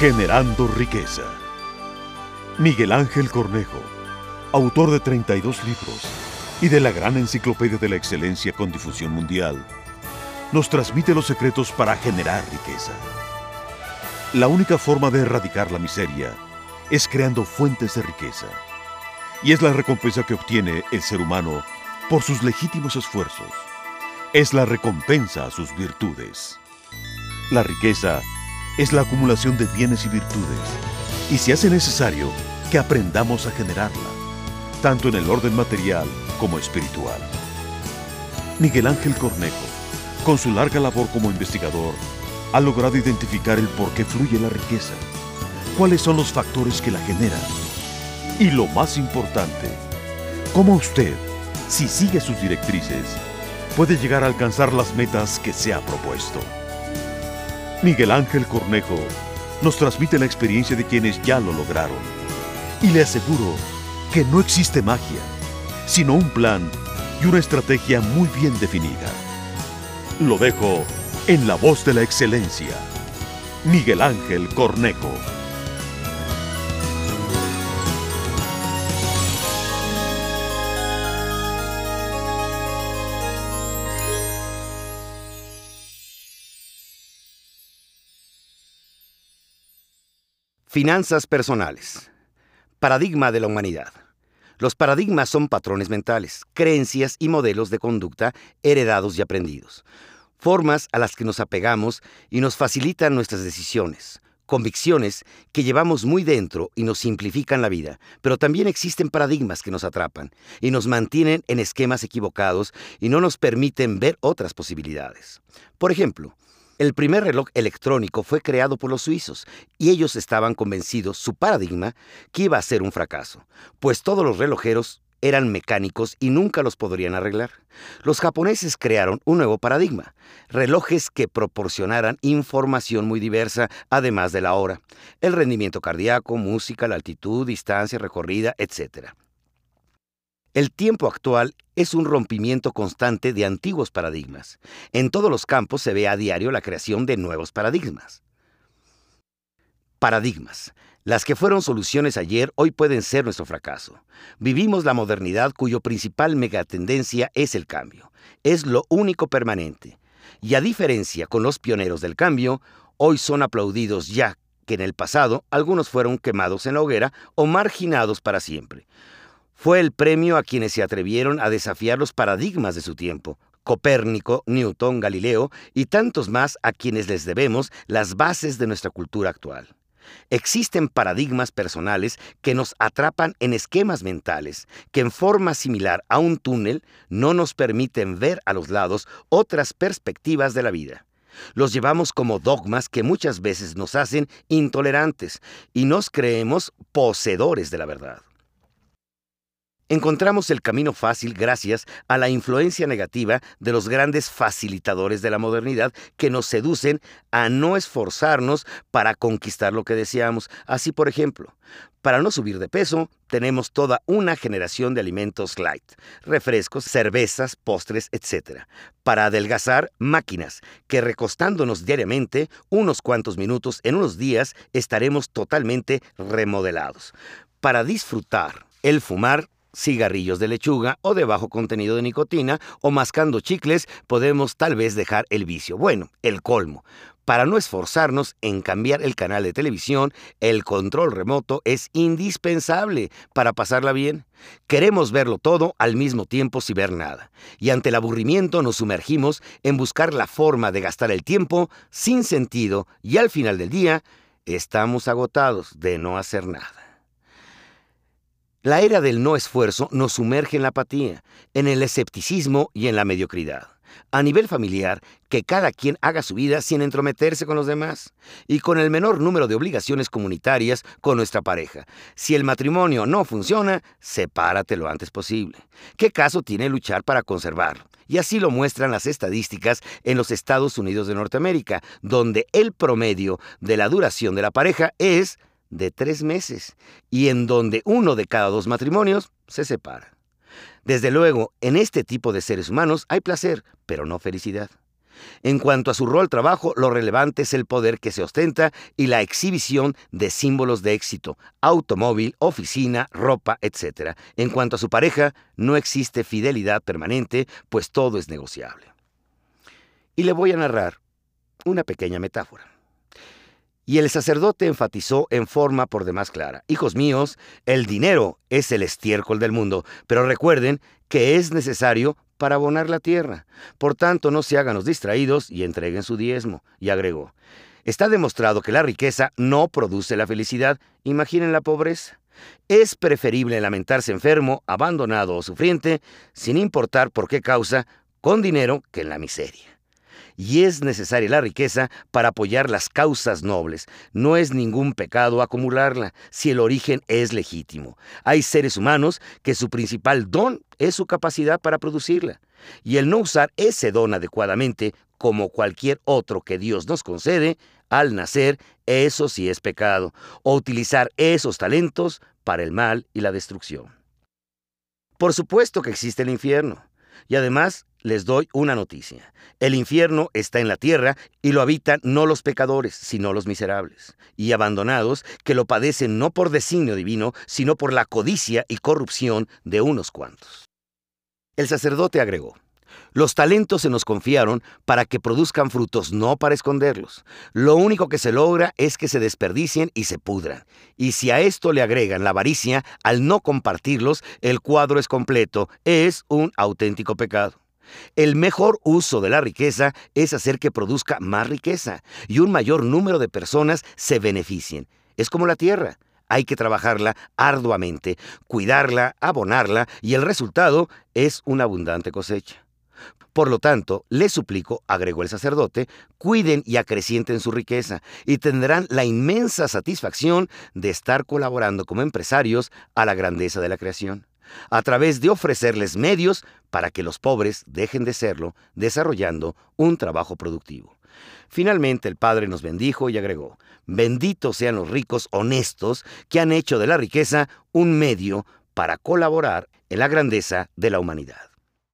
Generando riqueza. Miguel Ángel Cornejo, autor de 32 libros y de la gran enciclopedia de la excelencia con difusión mundial, nos transmite los secretos para generar riqueza. La única forma de erradicar la miseria es creando fuentes de riqueza. Y es la recompensa que obtiene el ser humano por sus legítimos esfuerzos. Es la recompensa a sus virtudes. La riqueza es la acumulación de bienes y virtudes y se hace necesario que aprendamos a generarla, tanto en el orden material como espiritual. Miguel Ángel Cornejo, con su larga labor como investigador, ha logrado identificar el por qué fluye la riqueza, cuáles son los factores que la generan y lo más importante, cómo usted, si sigue sus directrices, puede llegar a alcanzar las metas que se ha propuesto. Miguel Ángel Cornejo nos transmite la experiencia de quienes ya lo lograron. Y le aseguro que no existe magia, sino un plan y una estrategia muy bien definida. Lo dejo en la voz de la excelencia. Miguel Ángel Cornejo. Finanzas personales. Paradigma de la humanidad. Los paradigmas son patrones mentales, creencias y modelos de conducta heredados y aprendidos, formas a las que nos apegamos y nos facilitan nuestras decisiones, convicciones que llevamos muy dentro y nos simplifican la vida, pero también existen paradigmas que nos atrapan y nos mantienen en esquemas equivocados y no nos permiten ver otras posibilidades. Por ejemplo, el primer reloj electrónico fue creado por los suizos y ellos estaban convencidos, su paradigma, que iba a ser un fracaso, pues todos los relojeros eran mecánicos y nunca los podrían arreglar. Los japoneses crearon un nuevo paradigma, relojes que proporcionaran información muy diversa, además de la hora, el rendimiento cardíaco, música, la altitud, distancia recorrida, etc. El tiempo actual es un rompimiento constante de antiguos paradigmas. En todos los campos se ve a diario la creación de nuevos paradigmas. Paradigmas. Las que fueron soluciones ayer hoy pueden ser nuestro fracaso. Vivimos la modernidad cuyo principal megatendencia es el cambio. Es lo único permanente. Y a diferencia con los pioneros del cambio, hoy son aplaudidos ya que en el pasado algunos fueron quemados en la hoguera o marginados para siempre. Fue el premio a quienes se atrevieron a desafiar los paradigmas de su tiempo. Copérnico, Newton, Galileo y tantos más a quienes les debemos las bases de nuestra cultura actual. Existen paradigmas personales que nos atrapan en esquemas mentales, que en forma similar a un túnel no nos permiten ver a los lados otras perspectivas de la vida. Los llevamos como dogmas que muchas veces nos hacen intolerantes y nos creemos poseedores de la verdad. Encontramos el camino fácil gracias a la influencia negativa de los grandes facilitadores de la modernidad que nos seducen a no esforzarnos para conquistar lo que deseamos. Así, por ejemplo, para no subir de peso, tenemos toda una generación de alimentos light, refrescos, cervezas, postres, etc. Para adelgazar, máquinas, que recostándonos diariamente, unos cuantos minutos en unos días, estaremos totalmente remodelados. Para disfrutar, el fumar cigarrillos de lechuga o de bajo contenido de nicotina o mascando chicles, podemos tal vez dejar el vicio. Bueno, el colmo. Para no esforzarnos en cambiar el canal de televisión, el control remoto es indispensable para pasarla bien. Queremos verlo todo al mismo tiempo sin ver nada. Y ante el aburrimiento nos sumergimos en buscar la forma de gastar el tiempo sin sentido y al final del día estamos agotados de no hacer nada. La era del no esfuerzo nos sumerge en la apatía, en el escepticismo y en la mediocridad. A nivel familiar, que cada quien haga su vida sin entrometerse con los demás y con el menor número de obligaciones comunitarias con nuestra pareja. Si el matrimonio no funciona, sepárate lo antes posible. ¿Qué caso tiene luchar para conservarlo? Y así lo muestran las estadísticas en los Estados Unidos de Norteamérica, donde el promedio de la duración de la pareja es de tres meses y en donde uno de cada dos matrimonios se separa. Desde luego, en este tipo de seres humanos hay placer, pero no felicidad. En cuanto a su rol trabajo, lo relevante es el poder que se ostenta y la exhibición de símbolos de éxito, automóvil, oficina, ropa, etc. En cuanto a su pareja, no existe fidelidad permanente, pues todo es negociable. Y le voy a narrar una pequeña metáfora. Y el sacerdote enfatizó en forma por demás clara, Hijos míos, el dinero es el estiércol del mundo, pero recuerden que es necesario para abonar la tierra. Por tanto, no se hagan los distraídos y entreguen su diezmo. Y agregó, está demostrado que la riqueza no produce la felicidad. Imaginen la pobreza. Es preferible lamentarse enfermo, abandonado o sufriente, sin importar por qué causa, con dinero que en la miseria y es necesaria la riqueza para apoyar las causas nobles. No es ningún pecado acumularla si el origen es legítimo. Hay seres humanos que su principal don es su capacidad para producirla. Y el no usar ese don adecuadamente, como cualquier otro que Dios nos concede, al nacer, eso sí es pecado, o utilizar esos talentos para el mal y la destrucción. Por supuesto que existe el infierno. Y además les doy una noticia. El infierno está en la tierra y lo habitan no los pecadores, sino los miserables y abandonados que lo padecen no por designio divino, sino por la codicia y corrupción de unos cuantos. El sacerdote agregó, los talentos se nos confiaron para que produzcan frutos, no para esconderlos. Lo único que se logra es que se desperdicien y se pudran. Y si a esto le agregan la avaricia, al no compartirlos, el cuadro es completo. Es un auténtico pecado. El mejor uso de la riqueza es hacer que produzca más riqueza y un mayor número de personas se beneficien. Es como la tierra. Hay que trabajarla arduamente, cuidarla, abonarla y el resultado es una abundante cosecha. Por lo tanto, les suplico, agregó el sacerdote, cuiden y acrecienten su riqueza y tendrán la inmensa satisfacción de estar colaborando como empresarios a la grandeza de la creación, a través de ofrecerles medios para que los pobres dejen de serlo, desarrollando un trabajo productivo. Finalmente el Padre nos bendijo y agregó, benditos sean los ricos honestos que han hecho de la riqueza un medio para colaborar en la grandeza de la humanidad.